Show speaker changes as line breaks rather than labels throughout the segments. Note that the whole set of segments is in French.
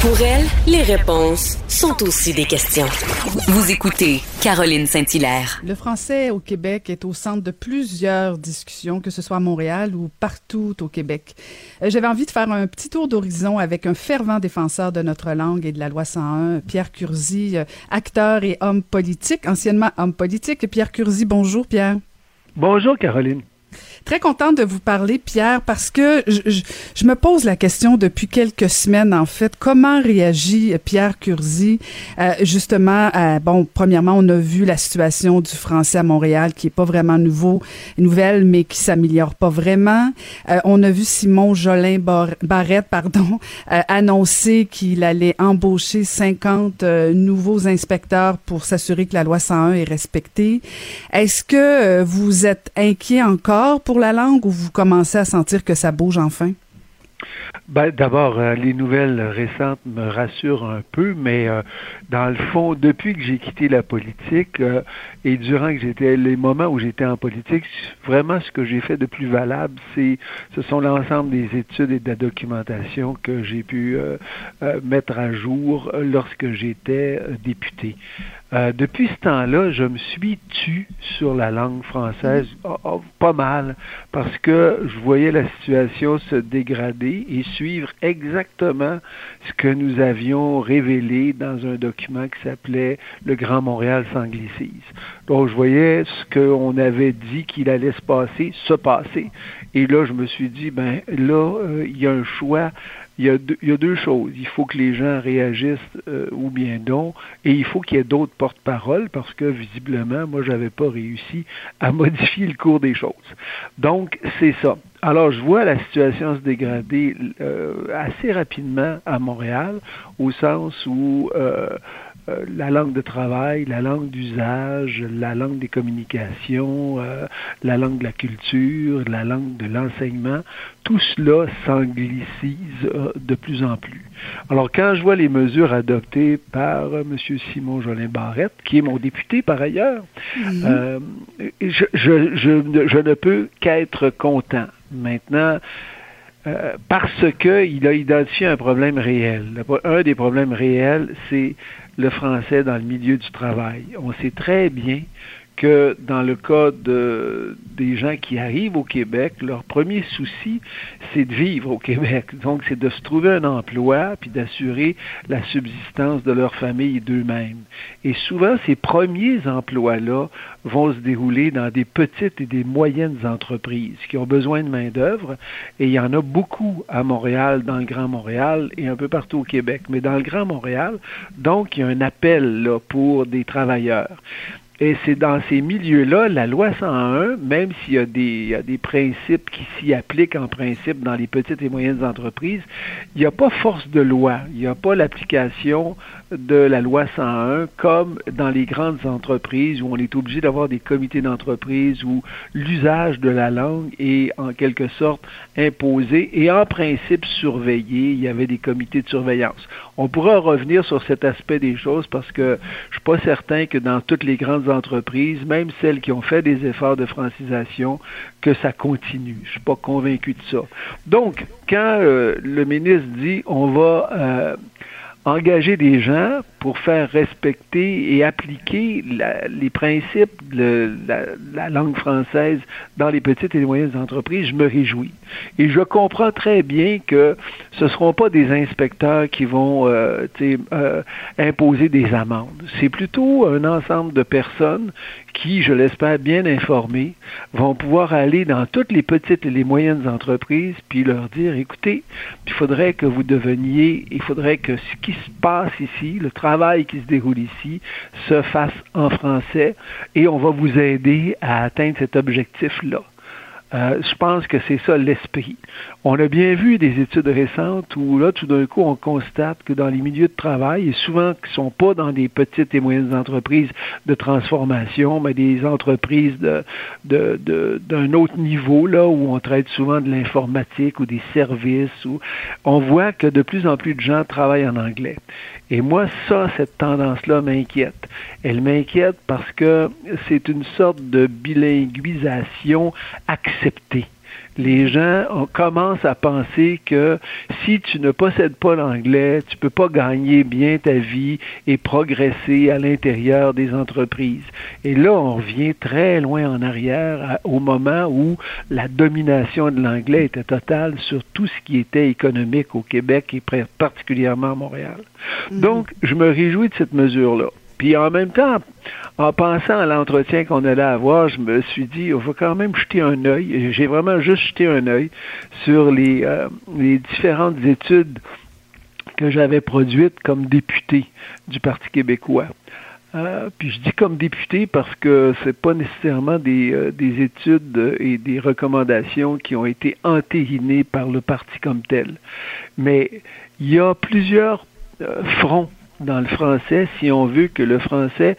Pour elle, les réponses sont aussi des questions. Vous écoutez Caroline Saint-Hilaire.
Le français au Québec est au centre de plusieurs discussions, que ce soit à Montréal ou partout au Québec. Euh, j'avais envie de faire un petit tour d'horizon avec un fervent défenseur de notre langue et de la loi 101, Pierre Curzi, euh, acteur et homme politique, anciennement homme politique. Pierre Curzi, bonjour Pierre.
Bonjour Caroline.
Très contente de vous parler, Pierre, parce que je, me pose la question depuis quelques semaines, en fait, comment réagit Pierre Curzi, euh, justement, bon, premièrement, on a vu la situation du français à Montréal, qui est pas vraiment nouveau, nouvelle, mais qui s'améliore pas vraiment. Euh, on a vu Simon Jolin Barrette, pardon, euh, annoncer qu'il allait embaucher 50 nouveaux inspecteurs pour s'assurer que la loi 101 est respectée. Est-ce que vous êtes inquiet encore pour la langue ou vous commencez à sentir que ça bouge enfin?
Ben, D'abord, euh, les nouvelles récentes me rassurent un peu, mais euh, dans le fond, depuis que j'ai quitté la politique euh, et durant que j'étais les moments où j'étais en politique, vraiment ce que j'ai fait de plus valable, c'est ce sont l'ensemble des études et de la documentation que j'ai pu mettre à jour lorsque j'étais député. Euh, depuis ce temps-là, je me suis tu sur la langue française oh, oh, pas mal parce que je voyais la situation se dégrader et suivre exactement ce que nous avions révélé dans un document qui s'appelait Le Grand Montréal s'anglicise. Donc je voyais ce qu'on avait dit qu'il allait se passer, se passer. Et là, je me suis dit, ben là, euh, il y a un choix il y, a deux, il y, a deux, choses. Il faut que les gens réagissent euh, ou bien non, et il faut qu'il y ait d'autres porte-paroles parce que visiblement, moi, j'avais pas réussi à modifier le cours des choses. Donc, c'est ça. Alors, je vois la situation se dégrader euh, assez rapidement à Montréal, au sens où euh, euh, la langue de travail, la langue d'usage, la langue des communications, euh, la langue de la culture, la langue de l'enseignement, tout cela s'anglicise euh, de plus en plus. Alors, quand je vois les mesures adoptées par M. Simon Jolin Barrette, qui est mon député par ailleurs, je, je, je, ne peux qu'être content. Maintenant, parce qu'il a identifié un problème réel. Un des problèmes réels, c'est le français dans le milieu du travail. On sait très bien que dans le cas de, des gens qui arrivent au Québec, leur premier souci, c'est de vivre au Québec. Donc, c'est de se trouver un emploi puis d'assurer la subsistance de leur famille et d'eux-mêmes. Et souvent, ces premiers emplois-là vont se dérouler dans des petites et des moyennes entreprises qui ont besoin de main-d'œuvre. Et il y en a beaucoup à Montréal, dans le Grand Montréal et un peu partout au Québec. Mais dans le Grand Montréal, donc, il y a un appel là, pour des travailleurs. Et c'est dans ces milieux-là, la loi 101, même s'il y, a des, principes qui s'y appliquent en principe dans les petites et moyennes entreprises, il n'y a pas force de loi, il n'y a pas l'application de la loi 101 comme dans les grandes entreprises où on est obligé d'avoir des comités d'entreprise où l'usage de la langue est en quelque sorte imposé et en principe surveillé. Il y avait des comités de surveillance. On pourra revenir sur cet aspect des choses parce que je suis pas certain que dans toutes les grandes entreprises, même celles qui ont fait des efforts de francisation, que ça continue. Je suis pas convaincu de ça. Donc, quand euh, le ministre dit on va euh, engager des gens pour faire respecter et appliquer les principes de la, langue française dans les petites et les moyennes entreprises, je me réjouis. Et je comprends très bien que ce ne seront pas des inspecteurs qui vont euh, euh, imposer des amendes. C'est plutôt un ensemble de personnes qui, je l'espère, bien informés, vont pouvoir aller dans toutes les petites et les moyennes entreprises puis leur dire, écoutez, il faudrait que vous deveniez, il faudrait que ce qui se passe ici, le travail qui se déroule ici, se fasse en français et on va vous aider à atteindre cet objectif-là. Euh, je pense que c'est ça l'esprit. On a bien vu des études récentes où là, tout d'un coup, on constate que dans les milieux de travail, et souvent qui ne sont pas dans des petites et moyennes entreprises de transformation, mais des entreprises d'un autre niveau, là, où on traite souvent de l'informatique ou des services, où on voit que de plus en plus de gens travaillent en anglais. Et moi, ça, cette tendance-là m'inquiète. Elle m'inquiète parce que c'est une sorte de bilinguisation acceptée. Les gens commencent à penser que si tu ne possèdes pas l'anglais, tu peux pas gagner bien ta vie et progresser à l'intérieur des entreprises. Et là, on revient très loin en arrière au moment où la domination de l'anglais était totale sur tout ce qui était économique au Québec et particulièrement à Montréal. Mm. Donc, je me réjouis de cette mesure-là. Puis en même temps, en pensant à l'entretien qu'on allait avoir, je me suis dit, il faut quand même jeter un œil. J'ai vraiment juste jeté un œil sur les, euh, les différentes études que j'avais produites comme député du Parti québécois. Euh, puis je dis comme député parce que c'est pas nécessairement des, euh, des, études et des recommandations qui ont été entérinées par le parti comme tel. Mais il y a plusieurs fronts dans le français si on veut que le français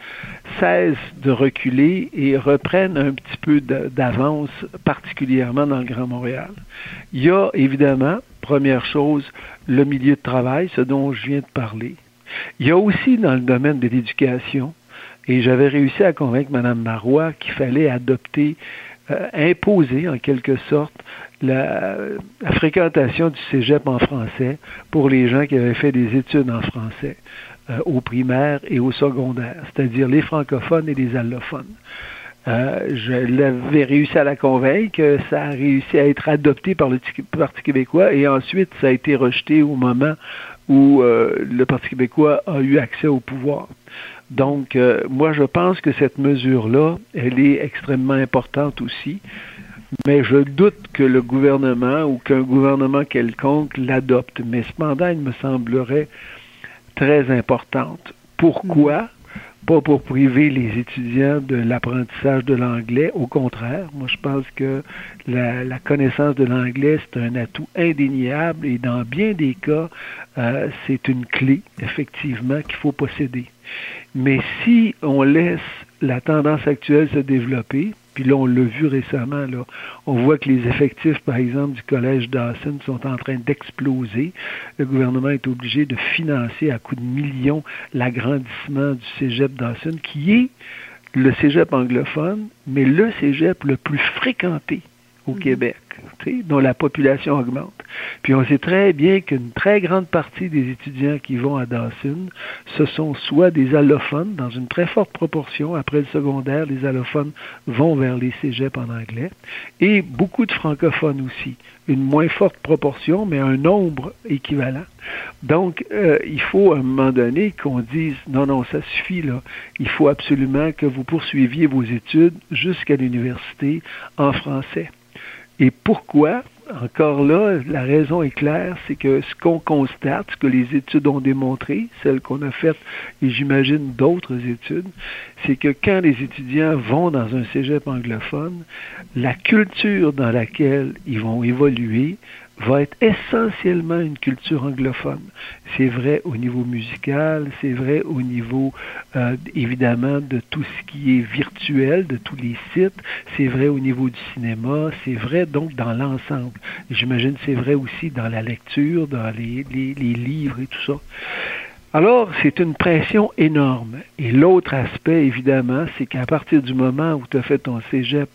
cesse de reculer et reprenne un petit peu d'avance, particulièrement dans le Grand Montréal. Il y a évidemment, première chose, le milieu de travail, ce dont je viens de parler. Il y a aussi dans le domaine de l'éducation, et j'avais réussi à convaincre Mme Marois qu'il fallait adopter, euh, imposer en quelque sorte la, la, fréquentation du cégep en français pour les gens qui avaient fait des études en français. Euh, au primaire et au secondaire, c'est-à-dire les francophones et les allophones. Euh, je l'avais réussi à la convaincre, ça a réussi à être adopté par le Parti québécois et ensuite ça a été rejeté au moment où euh, le Parti québécois a eu accès au pouvoir. Donc, moi, je pense que cette mesure-là, elle est extrêmement importante aussi, mais je doute que le gouvernement ou qu'un gouvernement quelconque l'adopte. Mais cependant, il me semblerait très importante. Pourquoi? Pas pour priver les étudiants de l'apprentissage de l'anglais, au contraire. Moi, je pense que la, connaissance de l'anglais, c'est un atout indéniable et dans bien des cas, euh, c'est une clé, effectivement, qu'il faut posséder. Mais si on laisse la tendance actuelle se développer, puis là, on l'a vu récemment, là, on voit que les effectifs, par exemple, du collège Dawson sont en train d'exploser. Le gouvernement est obligé de financer à coups de millions l'agrandissement du cégep Dawson, qui est le cégep anglophone, mais le cégep le plus fréquenté au mhm. Québec, dont la population augmente. Puis on sait très bien qu'une très grande partie des étudiants qui vont à Dawson, ce sont soit des allophones, dans une très forte proportion, après le secondaire, les allophones vont vers les cégeps en anglais, et beaucoup de francophones aussi. Une moins forte proportion, mais un nombre équivalent. Donc, euh, il faut à un moment donné qu'on dise, non, non, ça suffit, là. Il faut absolument que vous poursuiviez vos études jusqu'à l'université en français. Et pourquoi? Encore là, la raison est claire, c'est que ce qu'on constate, ce que les études ont démontré, celles qu'on a faites, et j'imagine d'autres études, c'est que quand les étudiants vont dans un cégep anglophone, la culture dans laquelle ils vont évoluer va être essentiellement une culture anglophone. C'est vrai au niveau musical, c'est vrai au niveau euh, évidemment de tout ce qui est virtuel, de tous les sites, c'est vrai au niveau du cinéma, c'est vrai donc dans l'ensemble. J'imagine c'est vrai aussi dans la lecture, dans les, les, les livres et tout ça. Alors, c'est une pression énorme. Et l'autre aspect, évidemment, c'est qu'à partir du moment où tu as fait ton cégep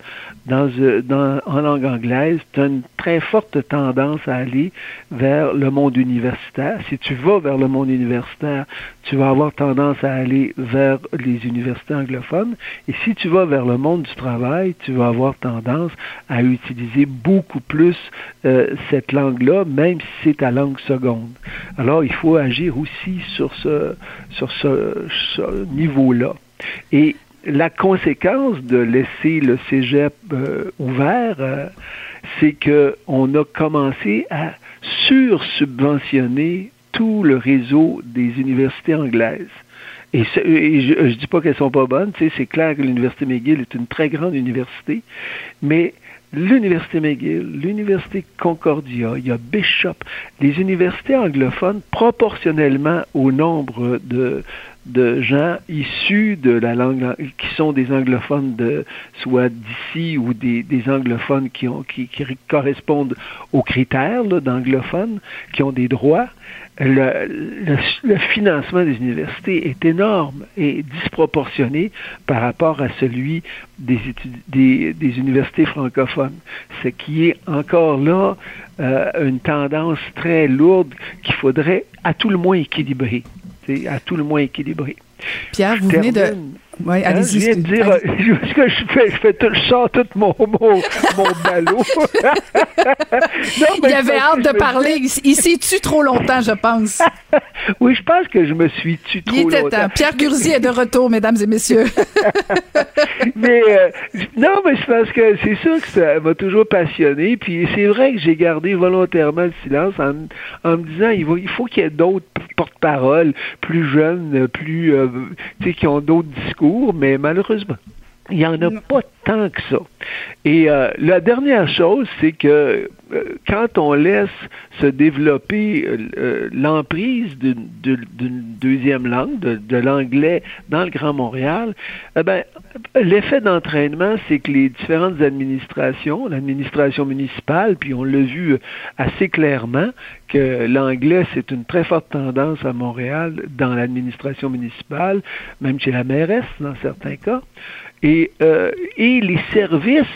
euh, en langue anglaise, tu as une très forte tendance à aller vers le monde universitaire. Si tu vas vers le monde universitaire, tu vas avoir tendance à aller vers les universités anglophones. Et si tu vas vers le monde du travail, tu vas avoir tendance à utiliser beaucoup plus euh, cette langue-là, même si c'est ta langue seconde. Alors, il faut agir aussi sur ce, sur ce, niveau-là. Et la conséquence de laisser le cégep euh, ouvert, euh, c'est qu'on a commencé à sursubventionner tout le réseau des universités anglaises. Et, je ne dis pas qu'elles sont pas bonnes, c'est clair que l'Université McGill est une très grande université, mais l'Université McGill, l'Université Concordia, il y a Bishop, les universités anglophones, proportionnellement au nombre de, de gens issus de la langue, qui sont des anglophones de, soit d'ici ou des, anglophones qui, ont, qui, qui correspondent aux critères d'anglophones, qui ont des droits, le, le, financement des universités est énorme et disproportionné par rapport à celui des, des, des universités francophones, ce qui est encore là euh, une tendance très lourde qu'il faudrait à tout le moins équilibrer, à tout le moins équilibrer.
Pierre, vous venez de
oui, hein, allez-y. Je viens de dire, ce que je fais, je fais tout, je sors tout mon, mon, mon ballot.
non, il avait hâte de parler. Il s'est tu trop longtemps, je pense.
oui, je pense que je me suis tu trop
il était
longtemps.
Temps. Pierre Curzi est de retour, mesdames et messieurs.
mais euh, non, mais je pense que c'est sûr que ça m'a toujours passionné. Puis c'est vrai que j'ai gardé volontairement le silence en, en me disant il, va, il faut qu'il y ait d'autres porte-parole plus jeunes, plus, euh, tu sais, qui ont d'autres discours, mais malheureusement, il n'y en a pas tant que ça. Et euh, la dernière chose, c'est que quand on laisse se développer euh, l'emprise d'une deuxième langue, de, l'anglais dans le Grand Montréal, eh ben, l'effet d'entraînement, c'est que les différentes administrations, l'administration municipale, puis on l'a vu assez clairement, que l'anglais, c'est une très forte tendance à Montréal dans l'administration municipale, même chez la mairesse dans certains cas. Et, euh, et les services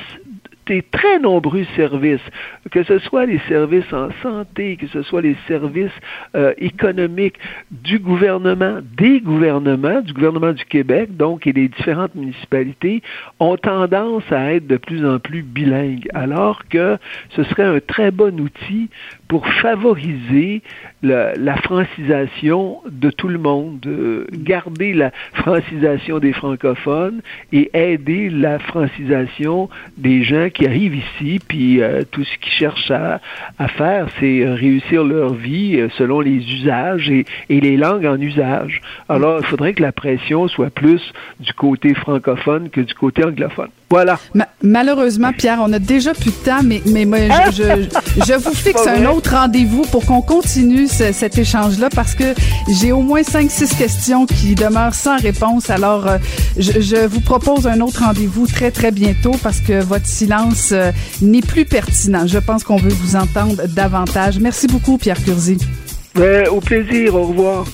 des très nombreux services, que ce soit les services en santé, que ce soit les services euh, économiques du gouvernement, des gouvernements, du gouvernement du Québec, donc, et les différentes municipalités, ont tendance à être de plus en plus bilingues, alors que ce serait un très bon outil pour favoriser la, francisation de tout le monde, garder la francisation des francophones et aider la francisation des gens qui arrivent ici, puis euh, tout ce qu'ils cherchent à, faire, c'est réussir leur vie euh, selon les usages et, et, les langues en usage. Alors, il faudrait que la pression soit plus du côté francophone que du côté anglophone. Voilà.
malheureusement, Pierre, on a déjà plus de temps, mais, mais moi, je, je, vous fixe un autre rendez-vous pour qu'on continue cet échange-là parce que j'ai au moins cinq, six questions qui demeurent sans réponse. Alors, euh, je, je, vous propose un autre rendez-vous très, très bientôt parce que votre silence euh, n'est plus pertinent. Je pense qu'on veut vous entendre davantage. Merci beaucoup, Pierre Curzi.
au plaisir. Au revoir.